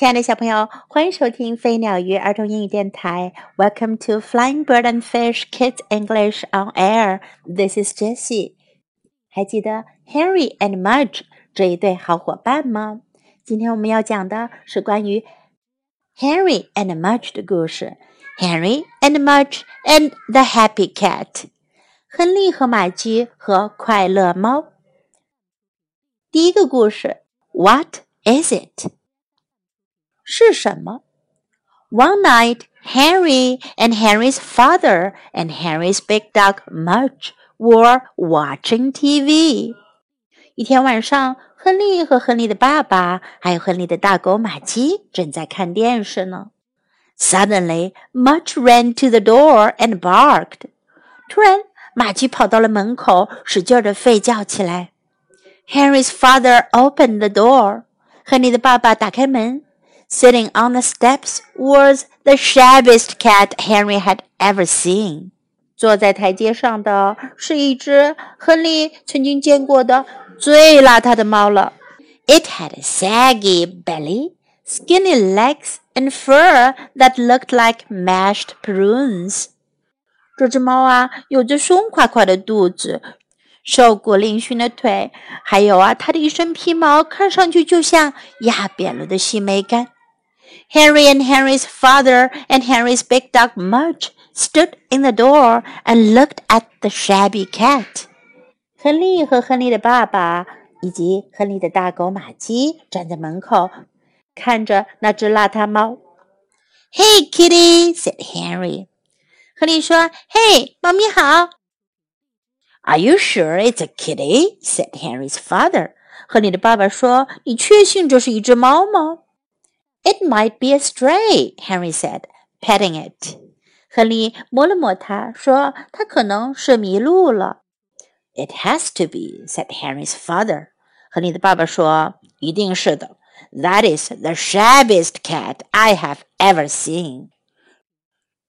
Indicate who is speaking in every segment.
Speaker 1: 亲爱的小朋友，欢迎收听飞鸟鱼儿童英语电台。Welcome to Flying Bird and Fish Kids English on Air. This is Jessie. 还记得 Henry and Mudge 这一对好伙伴吗？今天我们要讲的是关于 Henry and Mudge 的故事。Henry and Mudge and the Happy Cat. 亨利和玛姬和快乐猫。第一个故事，What is it？是什么？One night, Henry and Henry's father and Henry's big dog Mudge were watching TV. 一天晚上，亨利和亨利的爸爸还有亨利的大狗玛姬正在看电视呢。Suddenly, Mudge ran to the door and barked. 突然，玛姬跑到了门口，使劲的吠叫起来。Henry's father opened the door. 亨利的爸爸打开门。 Sitting on the steps was the shabbiest cat Henry had ever seen. 坐在台阶上的是一只亨利曾经见过的最邋遢的猫了。It had a saggy belly, skinny legs, and fur that looked like mashed prunes. 这只猫啊，有着松垮垮的肚子，瘦骨嶙峋的腿，还有啊，它的一身皮毛看上去就像压扁了的细梅干。Henry and Henry's father and Henry's big dog Mudge stood in the door and looked at the shabby cat. 亨利和亨利的爸爸以及亨利的大狗玛姬站在门口，看着那只邋遢猫。"Hey, kitty," said Henry. 亨利说："Hey，猫咪好。"Are you sure it's a kitty?" said Henry's father. 亨利的爸爸说：“你确信这是一只猫吗？” It might be a stray, Henry said, petting it. 亨利摸了摸它，说：“它可能是迷路了。” It has to be, said Henry's father. 亨利的爸爸说：“一定是的。That is the shabbiest cat I have ever seen.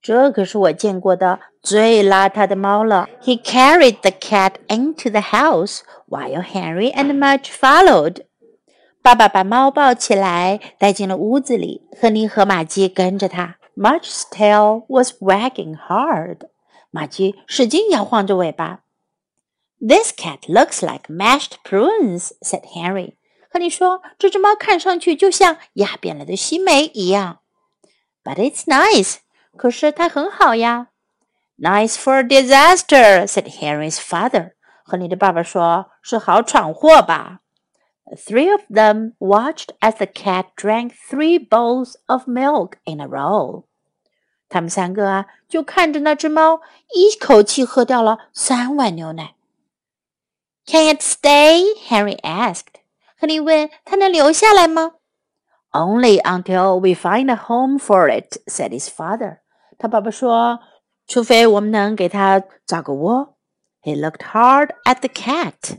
Speaker 1: 这可是我见过的最邋遢的猫了。He carried the cat into the house while Henry and Mudge followed. 爸爸把猫抱起来，带进了屋子里。亨利和玛姬跟着他。Mudge's tail was wagging hard。玛姬使劲摇晃着尾巴。This cat looks like mashed prunes," said Henry。亨利说：“这只猫看上去就像压扁了的西梅一样。” But it's nice。可是它很好呀。Nice for disaster," said Henry's father。亨利的爸爸说：“是好闯祸吧。” Three of them watched as the cat drank three bowls of milk in a row. "can it stay? Henry asked. 亨利问：“它能留下来吗？”Only until we find a home for it, said his father. 他爸爸说：“除非我们能给它找个窝。”He looked hard at the cat.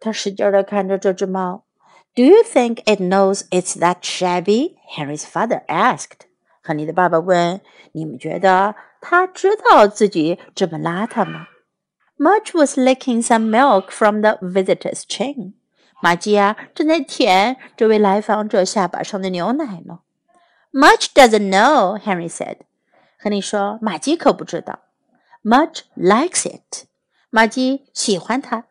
Speaker 1: 他使劲地看着这只猫。Do you think it knows it's that shabby? Henry's father asked. 亨利的爸爸问：“你们觉得他知道自己这么邋遢吗？”Mudge was licking some milk from the visitor's chin. 玛基亚正在舔这位来访者下巴上的牛奶呢。Mudge doesn't know, Henry said. 亨利说：“玛基可不知道。”Mudge likes it. 玛基喜欢它。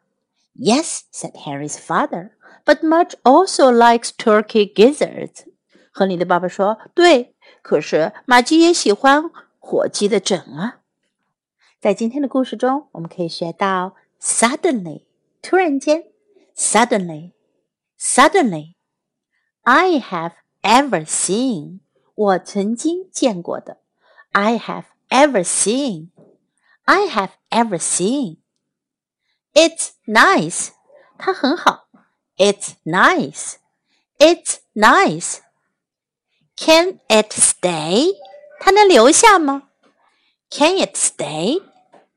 Speaker 1: Yes, said Henry's father, but Mudge also likes turkey gizzards. 亨利的爸爸说：“对，可是玛姬也喜欢火鸡的枕啊。”在今天的故事中，我们可以学到 suddenly 突然间，suddenly suddenly I have ever seen have ever seen have ever seen。it's nice. 它很好。It's nice. It's nice. Can it stay? 它能留下吗？Can it stay?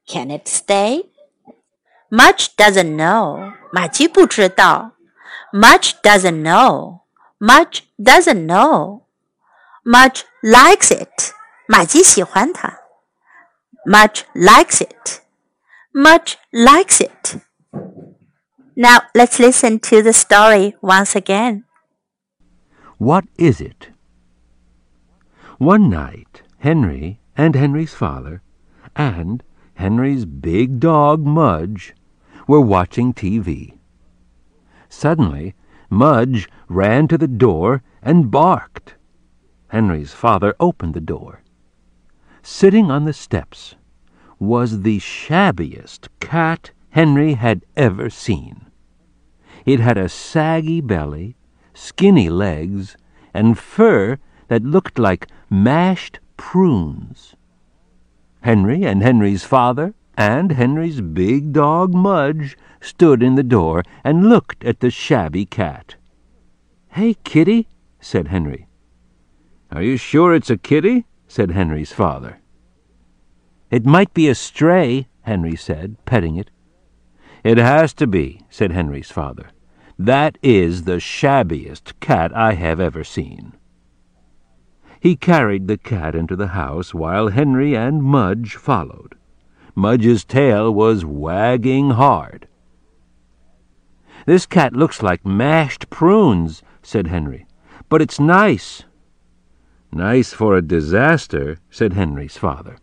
Speaker 1: Can it stay? Mudge doesn't know. Mudge doesn't know. Mudge doesn't know. Mudge likes it. Mudge likes it much likes it. Now let's listen to the story once again.
Speaker 2: What is it? One night, Henry and Henry's father and Henry's big dog, Mudge, were watching TV. Suddenly, Mudge ran to the door and barked. Henry's father opened the door. Sitting on the steps was the shabbiest cat Henry had ever seen. It had a saggy belly, skinny legs, and fur that looked like mashed prunes. Henry and Henry's father and Henry's big dog Mudge stood in the door and looked at the shabby cat. Hey, kitty, said Henry. Are you sure it's a kitty? said Henry's father. It might be a stray, Henry said, petting it. It has to be, said Henry's father. That is the shabbiest cat I have ever seen. He carried the cat into the house while Henry and Mudge followed. Mudge's tail was wagging hard. This cat looks like mashed prunes, said Henry, but it's nice. Nice for a disaster, said Henry's father.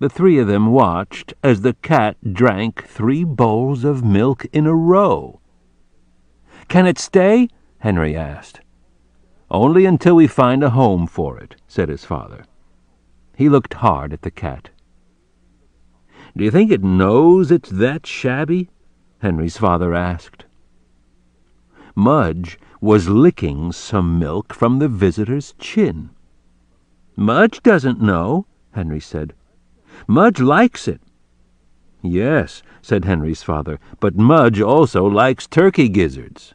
Speaker 2: The three of them watched as the cat drank three bowls of milk in a row. Can it stay? Henry asked. Only until we find a home for it, said his father. He looked hard at the cat. Do you think it knows it's that shabby? Henry's father asked. Mudge was licking some milk from the visitor's chin. Mudge doesn't know, Henry said. Mudge likes it. Yes, said Henry's father, but Mudge also likes turkey gizzards.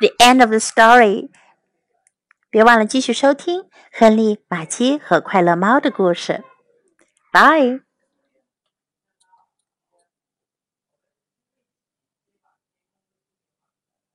Speaker 1: The end of the story. 别忘了继续收听亨利、玛姬和快乐猫的故事。Bye.